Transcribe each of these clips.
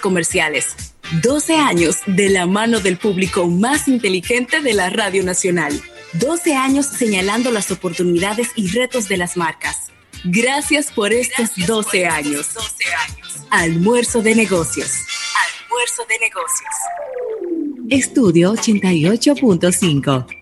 comerciales. 12 años de la mano del público más inteligente de la Radio Nacional. 12 años señalando las oportunidades y retos de las marcas. Gracias por estos 12 años. Almuerzo de negocios. Almuerzo de negocios. Estudio 88.5.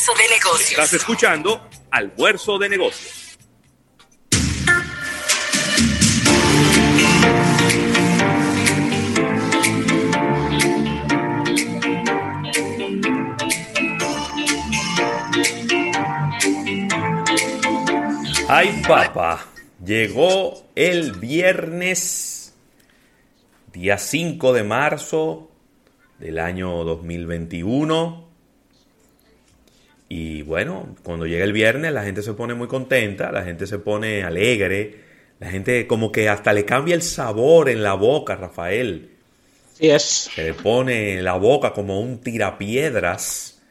Almuerzo de negocios. Estás escuchando Almuerzo de negocios. Ay, papá, llegó el viernes, día 5 de marzo del año 2021. Y bueno, cuando llega el viernes la gente se pone muy contenta, la gente se pone alegre, la gente como que hasta le cambia el sabor en la boca, Rafael. Sí es. Se le pone en la boca como un tirapiedras.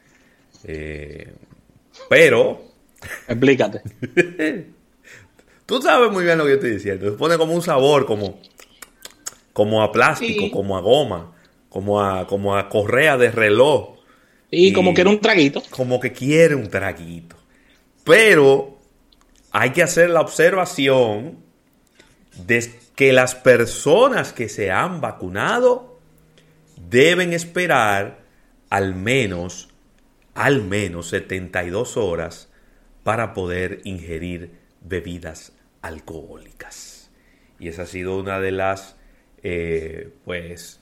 Eh, pero... Explícate. Tú sabes muy bien lo que yo estoy diciendo. Se pone como un sabor, como, como a plástico, Sí. como a goma, como a, como a correa de reloj Y, como que era un traguito. como que quiere un traguito. Pero hay que hacer la observación de que las personas que se han vacunado deben esperar al menos, al menos 72 horas para poder ingerir bebidas alcohólicas. Y esa ha sido una de las, eh, pues,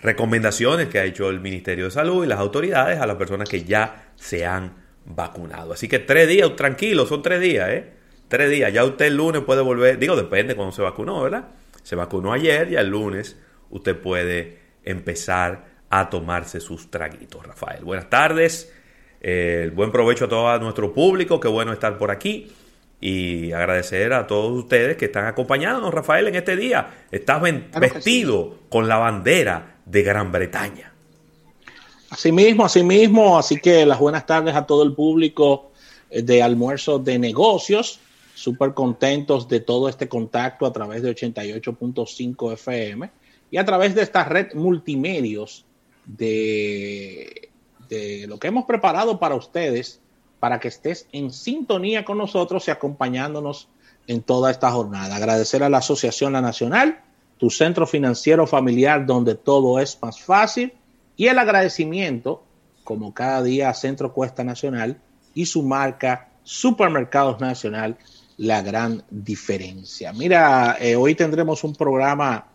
recomendaciones que ha hecho el Ministerio de Salud y las autoridades a las personas que ya se han vacunado. Así que tres días, tranquilos, son tres días, ¿eh? Tres días. Ya usted el lunes puede volver, digo, depende cuando se vacunó, ¿verdad? Se vacunó ayer, ya el lunes usted puede empezar a tomarse sus traguitos, Rafael. Buenas tardes, eh, buen provecho a todo nuestro público, qué bueno estar por aquí. Y agradecer a todos ustedes que están acompañándonos, Rafael, en este día. Estás Claro vestido con la bandera de Gran Bretaña. Así mismo, así mismo. Así que las buenas tardes a todo el público eh, de almuerzo de negocios. Súper contentos de todo este contacto a través de 88.5 FM y a través de esta red multimedios de, de lo que hemos preparado para ustedes, para que estés en sintonía con nosotros y acompañándonos en toda esta jornada. Agradecer a la Asociación La Nacional, tu centro financiero familiar donde todo es más fácil y el agradecimiento, como cada día, Centro Cuesta Nacional y su marca Supermercados Nacional, la gran diferencia. Mira, eh, hoy tendremos un programa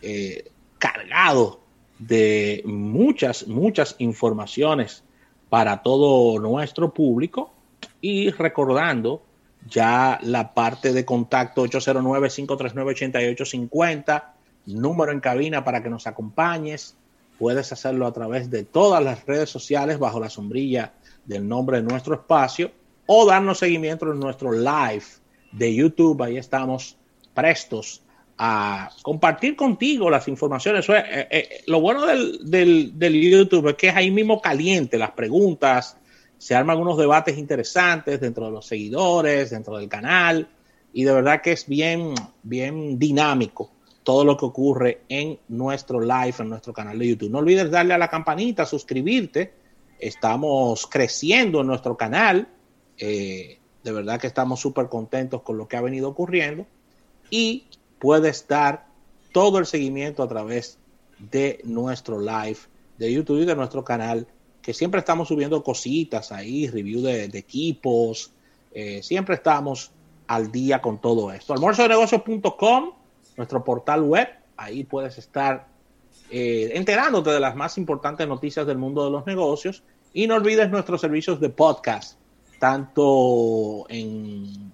eh, cargado de muchas, muchas informaciones para todo nuestro público y recordando ya la parte de contacto 809-539-8850, número en cabina para que nos acompañes. Puedes hacerlo a través de todas las redes sociales bajo la sombrilla del nombre de nuestro espacio o darnos seguimiento en nuestro live de YouTube. Ahí estamos prestos a compartir contigo las informaciones. Eh, eh, lo bueno del, del, del, YouTube es que es ahí mismo caliente las preguntas, se arman unos debates interesantes dentro de los seguidores, dentro del canal, y de verdad que es bien, bien dinámico todo lo que ocurre en nuestro live, en nuestro canal de YouTube. No olvides darle a la campanita, suscribirte. Estamos creciendo en nuestro canal. Eh, de verdad que estamos súper contentos con lo que ha venido ocurriendo. Y puedes dar todo el seguimiento a través de nuestro live de YouTube y de nuestro canal, que siempre estamos subiendo cositas ahí, review de, de equipos, eh, siempre estamos al día con todo esto. almuerzodenegocios.com, nuestro portal web, ahí puedes estar eh, enterándote de las más importantes noticias del mundo de los negocios y no olvides nuestros servicios de podcast, tanto en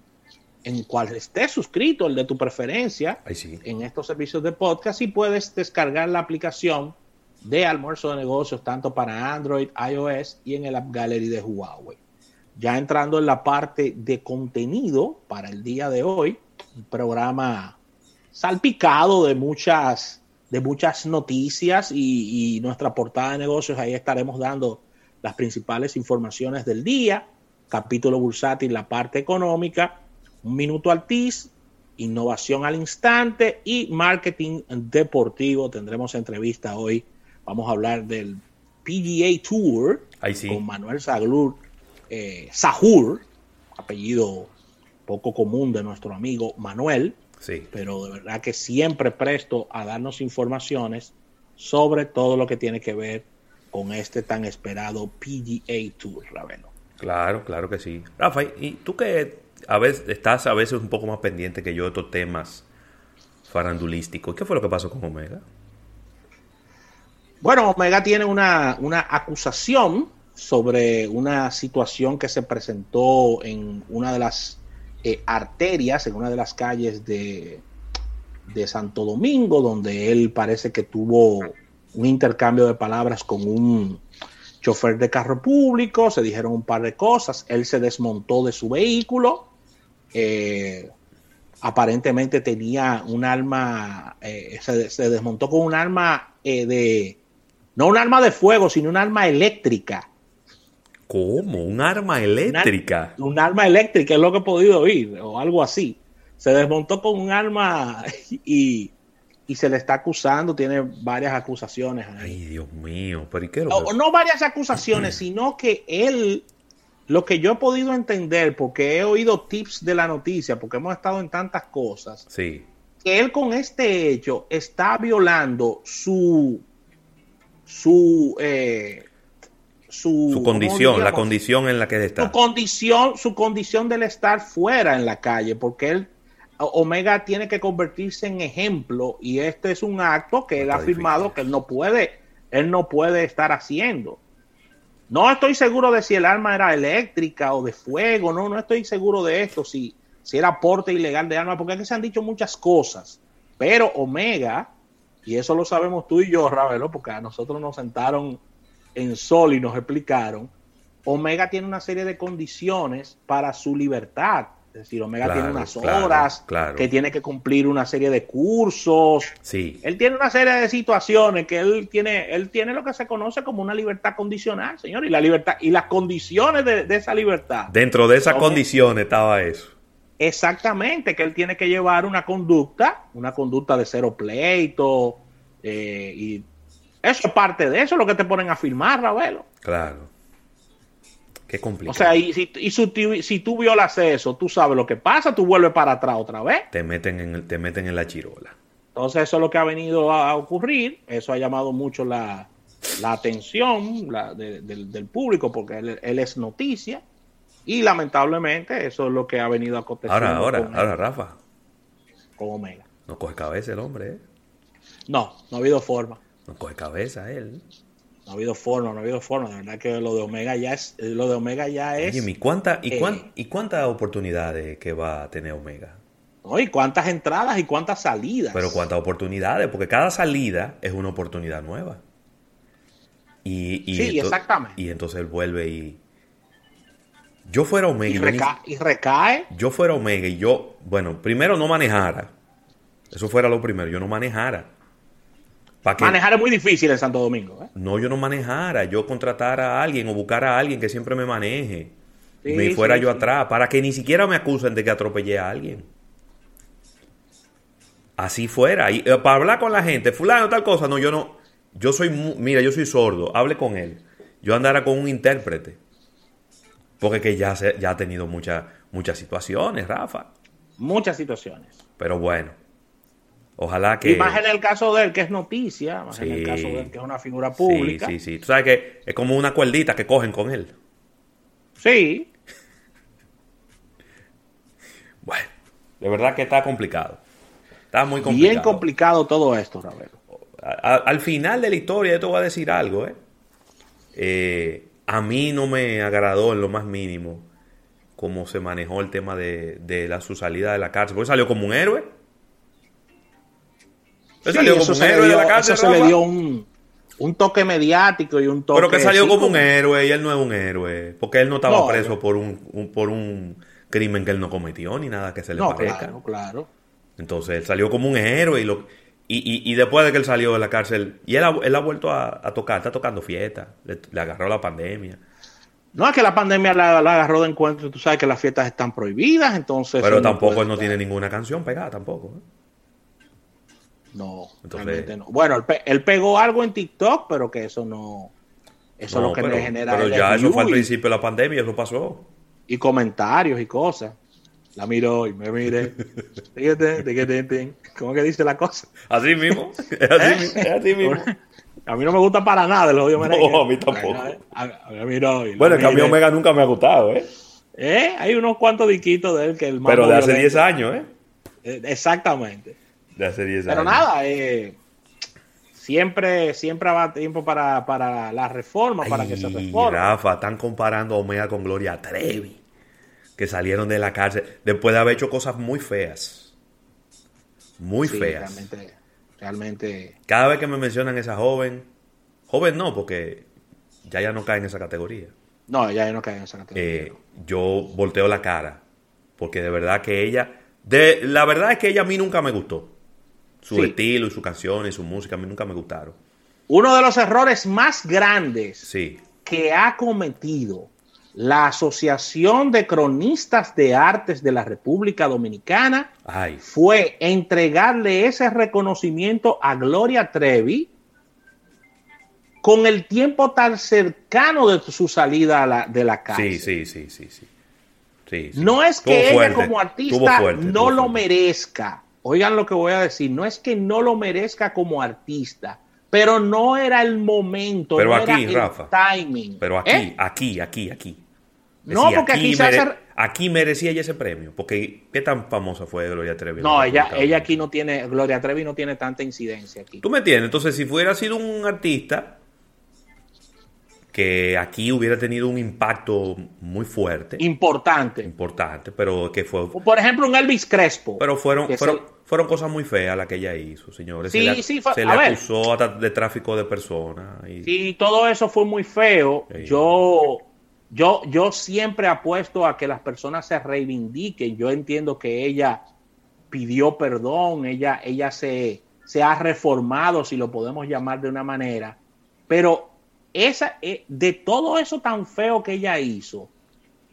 en cual estés suscrito, el de tu preferencia, en estos servicios de podcast y puedes descargar la aplicación de almuerzo de negocios tanto para Android, iOS y en el App Gallery de Huawei. Ya entrando en la parte de contenido para el día de hoy, un programa salpicado de muchas, de muchas noticias y, y nuestra portada de negocios, ahí estaremos dando las principales informaciones del día, capítulo bursátil, la parte económica, un minuto Altis, innovación al instante y marketing deportivo. Tendremos entrevista hoy. Vamos a hablar del PGA Tour con Manuel Saglur, eh, Sahur, apellido poco común de nuestro amigo Manuel, sí. pero de verdad que siempre presto a darnos informaciones sobre todo lo que tiene que ver con este tan esperado PGA Tour, Ravelo. Claro, claro que sí. Rafa, ¿y tú que a veces estás a veces un poco más pendiente que yo de estos temas farandulísticos? ¿Qué fue lo que pasó con Omega? Bueno, Omega tiene una, acusación sobre una situación que se presentó en una de las eh, arterias, en una de las calles de, de Santo Domingo, donde él parece que tuvo un intercambio de palabras con un chofer de carro público, se dijeron un par de cosas, él se desmontó de su vehículo, eh, aparentemente tenía un arma, eh, se, desmontó con un arma eh, de, no un arma de fuego, sino un arma eléctrica. ¿Cómo? ¿Un arma eléctrica? Un, arma eléctrica es lo que he podido oír, o algo así. Se desmontó con un arma y y se le está acusando, tiene varias acusaciones. Ay, Dios mío, pero qué no, no varias acusaciones, sino que él, lo que yo he podido entender, porque he oído tips de la noticia, porque hemos estado en tantas cosas, sí. que él con este hecho está violando su su eh, su, condición, la condición en la que está. Su condición, su condición del estar fuera en la calle, porque él Omega tiene que convertirse en ejemplo y este es un acto que él ha afirmado que él no puede, él no puede estar haciendo. No estoy seguro de si el arma era eléctrica o de fuego, no, no estoy seguro de esto, si, si era porte ilegal de arma, porque aquí se han dicho muchas cosas. Pero Omega, y eso lo sabemos tú y yo, Ravelo, porque a nosotros nos sentaron en sol y nos explicaron, Omega tiene una serie de condiciones para su libertad es decir, Omega tiene unas horas que tiene que cumplir una serie de cursos. Sí. Él tiene una serie de situaciones que él tiene, él tiene lo que se conoce como una libertad condicional, señor, y la libertad y las condiciones de, esa libertad. Dentro de esas condiciones estaba eso. Exactamente, que él tiene que llevar una conducta, una conducta de cero pleito, eh, y eso es parte de eso, lo que te ponen a firmar, Ravelo. Claro. Qué complicado. O sea, y, si, y si, tú violas eso, tú sabes lo que pasa, tú vuelves para atrás otra vez. Te meten en, te meten en la chirola. Entonces, eso es lo que ha venido a, ocurrir. Eso ha llamado mucho la, atención del, público porque él, es noticia. Y lamentablemente, eso es lo que ha venido a acontecer. Ahora, ahora, ahora, Rafa. Con Omega. No coge cabeza el hombre, ¿eh? No, no ha habido forma. No coge cabeza él. No ha habido forma, no ha habido forma. De verdad que lo de Omega ya es. Lo de Omega ya es. ¿y, cuánta, y, eh, ¿y cuántas oportunidades que va a tener Omega? ¿Y cuántas entradas y cuántas salidas? Pero cuántas oportunidades, porque cada salida es una oportunidad nueva. Y, y sí, exactamente. Y entonces él vuelve y. Yo fuera Omega. Y, recae. Yo fuera Omega y yo, bueno, primero no manejara. Eso fuera lo primero, yo no manejara. Manejar es muy difícil en Santo Domingo. ¿eh? No, yo no manejara, yo contratara a alguien o buscara a alguien que siempre me maneje. y me fuera yo atrás, para que ni siquiera me acusen de que atropellé a alguien. Así fuera. Y, eh, para hablar con la gente, fulano, tal cosa, no, yo no. Yo soy, mira, yo soy sordo, hable con él. Yo andara con un intérprete. Porque que ya, se, ya ha tenido muchas muchas situaciones, Rafa. Muchas situaciones. Pero bueno, Ojalá que. Y más en el caso de él, que es noticia, más en el caso de él, que es una figura pública. Sí, sí, sí. Tú sabes que es como una cuerdita que cogen con él. Sí. Bueno, de verdad que está complicado. Está muy complicado. Bien complicado todo esto, Ravelo. Al final de la historia, yo te voy a decir algo, ¿eh? ¿eh? A mí no me agradó en lo más mínimo cómo se manejó el tema de, de la, su salida de la cárcel. Porque salió como un héroe. Él salió como un héroe de la cárcel. Eso se le dio un, un, toque mediático y un toque. Pero que salió como un héroe y él no es un héroe. Porque él no estaba preso por un, por un crimen que él no cometió ni nada que se le no, parezca. Claro, claro. Entonces él salió como un héroe y lo. Y, y, después de que él salió de la cárcel, y él ha, él ha vuelto a, a, tocar, está tocando fiesta, le agarró la pandemia. No es que la pandemia la, agarró de encuentro, tú sabes que las fiestas están prohibidas, entonces... Pero tampoco él no tiene ninguna canción pegada, tampoco. ¿eh? No, entonces, no. Bueno, él, pegó algo en TikTok, pero que eso no... Eso es lo que le genera... Pero ya eso fue al principio de la pandemia, eso pasó. Y comentarios y cosas. La miró y me mire. ¿Cómo que dice la cosa? Así mismo. Es así, ¿Eh? es así mismo. A mí no me gusta para nada el odio merengue. No, a mí tampoco. bueno, el cambio Omega nunca me ha gustado, ¿eh? ¿eh? Hay unos cuantos diquitos de él que el Pero de hace 10 años, ¿eh? ¿eh? Exactamente. De hace 10 años. Pero nada, eh, siempre, siempre habrá tiempo para, para la reforma, para que se reforme. Rafa, están comparando a Omega con Gloria Trevi, que salieron de la cárcel después de haber hecho cosas muy feas. Muy feas. Realmente Realmente. Cada vez que me mencionan esa joven, joven no, porque ya ya no cae en esa categoría. No, ya ya no cae en esa categoría. Eh, yo volteo la cara, porque de verdad que ella, de, la verdad es que ella a mí nunca me gustó. Su estilo y su canción y su música a mí nunca me gustaron. Uno de los errores más grandes sí. que ha cometido la Asociación de Cronistas de Artes de la República Dominicana fue entregarle ese reconocimiento a Gloria Trevi con el tiempo tan cercano de su salida de la casa. Sí, sí, sí, sí, sí. No es que ella como artista no lo merezca. Oigan lo que voy a decir. No es que no lo merezca como artista, pero no era el momento. Pero no aquí, era Rafa. El timing. Pero aquí, ¿Eh? aquí, aquí, aquí. No, porque aquí, se hace... aquí merecía ella ese premio. Porque ¿qué tan famosa fue Gloria Trevi? No, ella, ella aquí no tiene, Gloria Trevi no tiene tanta incidencia aquí. ¿Tú me entiendes? Entonces, si fuera sido un artista que aquí hubiera tenido un impacto muy fuerte. Importante. Importante, pero que fue... Por ejemplo, un Elvis Crespo. Pero fueron, fueron, fueron cosas muy feas las que ella hizo, señores. Sí, se le, sí, se le acusó de tráfico de personas. Y... Sí, todo eso fue muy feo. Yo yo, yo siempre apuesto a que las personas se reivindiquen. Yo entiendo que ella pidió perdón, ella, ella se, se ha reformado, si lo podemos llamar de una manera. Pero esa, eh, de todo eso tan feo que ella hizo,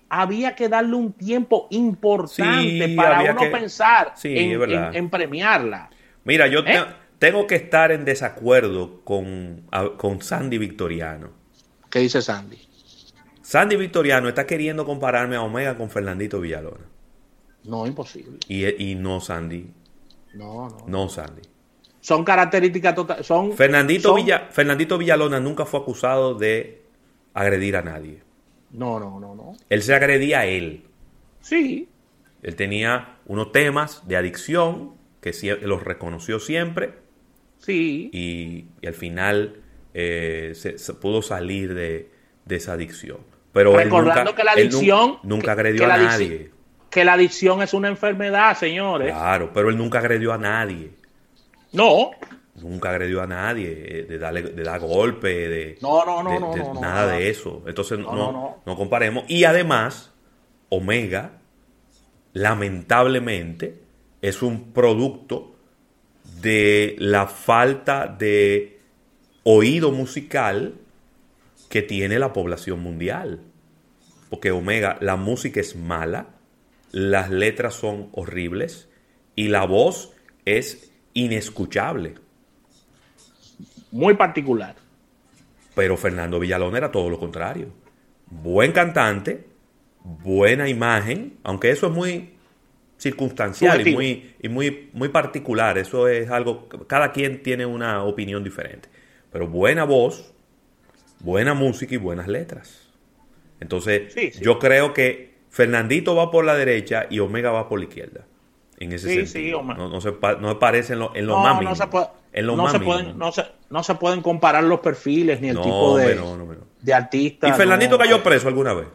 había que darle un tiempo importante para uno pensar en, premiarla. Mira, yo ¿Eh? tengo que estar en desacuerdo con, con Sandy Victoriano. ¿Qué dice Sandy? Sandy Victoriano está queriendo compararme a Omega con Fernandito Villalona. No, imposible. Y, no Sandy. No, no. No Sandy. Son características totales. Son, Fernandito, Fernandito Villalona nunca fue acusado de agredir a nadie. No, no, no, no. Él se agredía a él. Sí. Él tenía unos temas de adicción que los reconoció siempre. Sí. Y, al final eh, se, pudo salir de, de esa adicción. Pero Recordando que la adicción. nunca, agredió a nadie. Que la adicción es una enfermedad, señores. Claro, pero él nunca agredió a nadie. No. Nunca agredió a nadie, eh, de, darle, de dar golpe, de. No, no, no, no, Nada de eso. Entonces, no, no, comparemos. Y además, Omega, lamentablemente, es un producto de la falta de oído musical que tiene la población mundial. Porque Omega, la música es mala, las letras son horribles y la voz es inescuchable. Muy particular. Pero Fernando Villalón era todo lo contrario. Buen cantante, buena imagen, aunque eso es muy circunstancial y muy, y muy, muy particular. Eso es algo, cada quien tiene una opinión diferente. Pero buena voz, buena música y buenas letras. Entonces, yo creo que Fernandito va por la derecha y Omega va por la izquierda. En ese sentido. no, no, se, no parece en lo, en lo más no se, en no, se pueden, no, se, no se pueden comparar los perfiles ni el tipo de, de artistas. ¿Y Fernandito cayó preso alguna vez?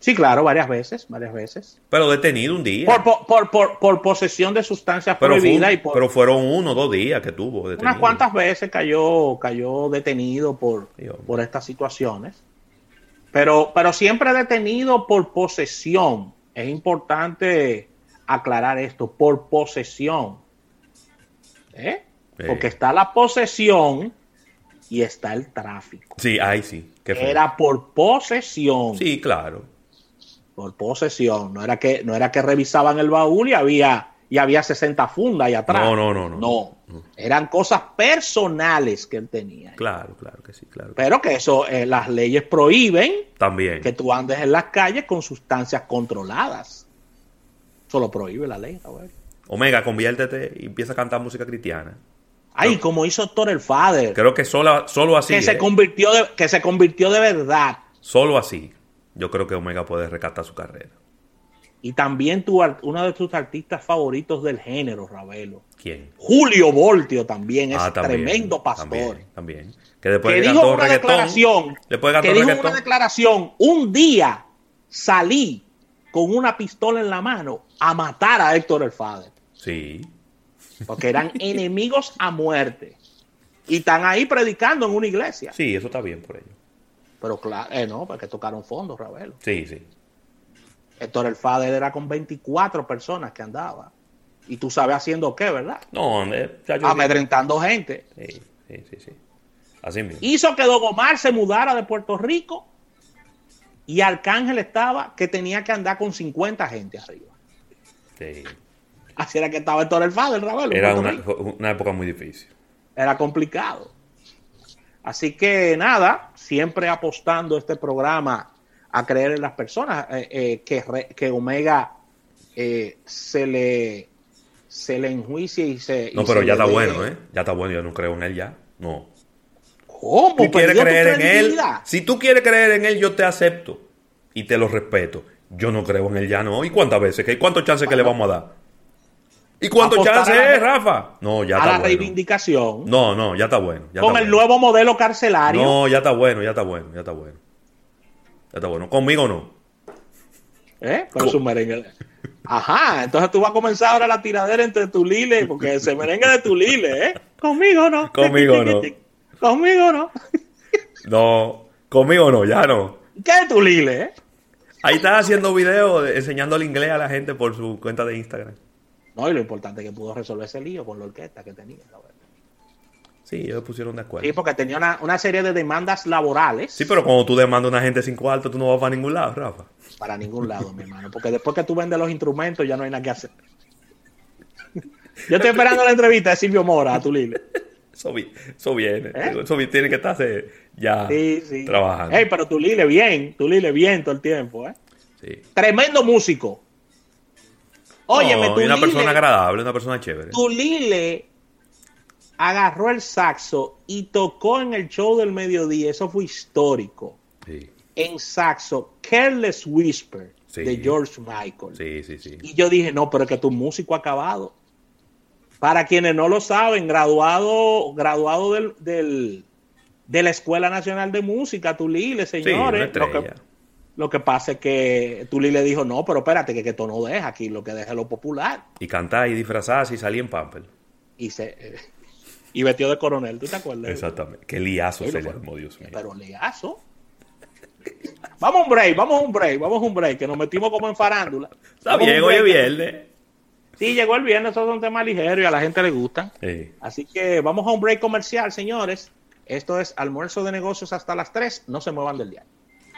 Sí, claro, varias veces, varias veces. Pero detenido un día. Por, por, por, por, por posesión de sustancias pero, fue un- prohibidas y por pero fueron uno o dos días que tuvo detenido. unas cuantas veces cayó, cayó detenido por, por estas situaciones. Pero, pero siempre detenido por posesión. Es importante aclarar esto, por posesión. ¿Eh? Sí. Porque está la posesión y está el tráfico. Sí, ay, sí. Era por posesión. Sí, claro. Por posesión. No era que, no era que revisaban el baúl y había, y había 60 fundas ahí atrás. No, no, no, no. No. Eran cosas personales que él tenía. Claro, claro que sí, claro. Pero que eso, eh, las leyes prohíben También. que tú andes en las calles con sustancias controladas. Eso lo prohíbe la ley. Omega, conviértete y empieza a cantar música cristiana. Ay, como hizo Héctor el Father, Creo que solo, solo así. que, se ¿eh? convirtió de, que se convirtió de verdad. Solo así. Yo creo que Omega puede rescatar su carrera. Y también tu, uno de tus artistas favoritos del género, Ravelo. ¿Quién? Julio Voltio también es Ah, también, tremendo pastor. También, también. Que después que que dijo una declaración, después que cantó dijo una declaración, un día salí con una pistola en la mano a matar a Héctor el Father, Sí. porque eran enemigos a muerte. Y están ahí predicando en una iglesia. Sí, eso está bien por ello. Pero claro, eh, no, porque tocaron fondos, Ravelo. Sí, sí. Héctor el Father era con 24 personas que andaba. Y tú sabes haciendo qué, ¿verdad? No, eh, Amedrentando gente. Sí, sí, sí, sí. Así mismo. hizo que Don Omar se mudara de Puerto Rico y Arcángel estaba que tenía que andar con 50 gente arriba. Sí. Así era que estaba Héctor el Father, Ravelo, Era una, una época muy difícil. Era complicado. Así que nada, siempre apostando este programa a creer en las personas, eh, eh, que, re- que Omega eh, se le se le enjuicie y se... No, y pero se ya está bueno, ¿eh? Ya está bueno, yo no creo en él ya. No. ¿Cómo? Tú quieres ¿Perdió tu creer en él. Si tú quieres creer en él, yo te acepto. Y te lo respeto. Yo no creo en él ya, no. ¿Y cuántas veces? ¿Qué- ¿Cuántos chances que le vamos a dar? ¿Y a la- es, Rafa? No, ya a está la bueno. reivindicación No, no, ya está bueno. ya con está el bueno. nuevo modelo carcelario. No, ya está bueno, ya está bueno, ya está bueno. Ya está bueno. Conmigo no. ¿Eh? Con su merengue. Ajá, entonces tú vas a comenzar ahora la tiradera entre Tulile, porque ese merengue de Tulile, ¿eh? Conmigo no. Conmigo no. Conmigo no. No, conmigo no, ya no. ¿Qué es Tulile, eh? Ahí está haciendo videos de- enseñando el inglés a la gente por su cuenta de Instagram. No, y lo importante es que pudo resolver ese lío con la orquesta que tenía. la verdad. Sí, ellos pusieron de acuerdo. Sí, porque tenía una, una serie de demandas laborales Sí, pero cuando tú demandas a una gente sin cuarto, tú no vas para ningún lado, Rafa. para ningún lado, mi hermano. Porque después que tú vendes los instrumentos ya no hay nada que hacer. Yo estoy esperando la entrevista de Silvio Mora a Tulile. Eso, vi- eso viene. ¿Eh? Eso tiene que estarse ya Sí, sí. trabajando. Ey, pero Tulile bien, Tulile bien todo el tiempo, ¿eh? Sí. Tremendo músico. Óyeme, No, y una Tulile- persona agradable, una persona chévere. Tulile agarró el saxo y tocó en el show del mediodía. Eso fue histórico. Sí, En saxo, Careless Whisper Sí. de George Michael. sí, sí. sí. Y yo dije, no, pero es que tu músico ha acabado. Para quienes no lo saben, graduado, graduado del, del- de la Escuela Nacional de Música, Tulile, Sí, una señores. Lo, que, pasa es que Tulile dijo, no, pero espérate, que, que esto no deja aquí, lo que deja es lo popular. Y cantar y disfrazarse y salir en pamper. y se y vestido de coronel, ¿tú te acuerdas? Exactamente. Qué liazo Sí, se le armó, Dios mío. Pero leazo. Vamos a un break, vamos a un break, vamos a un break, que nos metimos como en farándula. Está Vamos un bien, hoy es viernes. Sí, llegó el viernes, esos son temas ligeros y a la gente le gustan. Sí. Así que vamos a un break comercial, señores. Esto es almuerzo de negocios hasta las 3. No se muevan del día.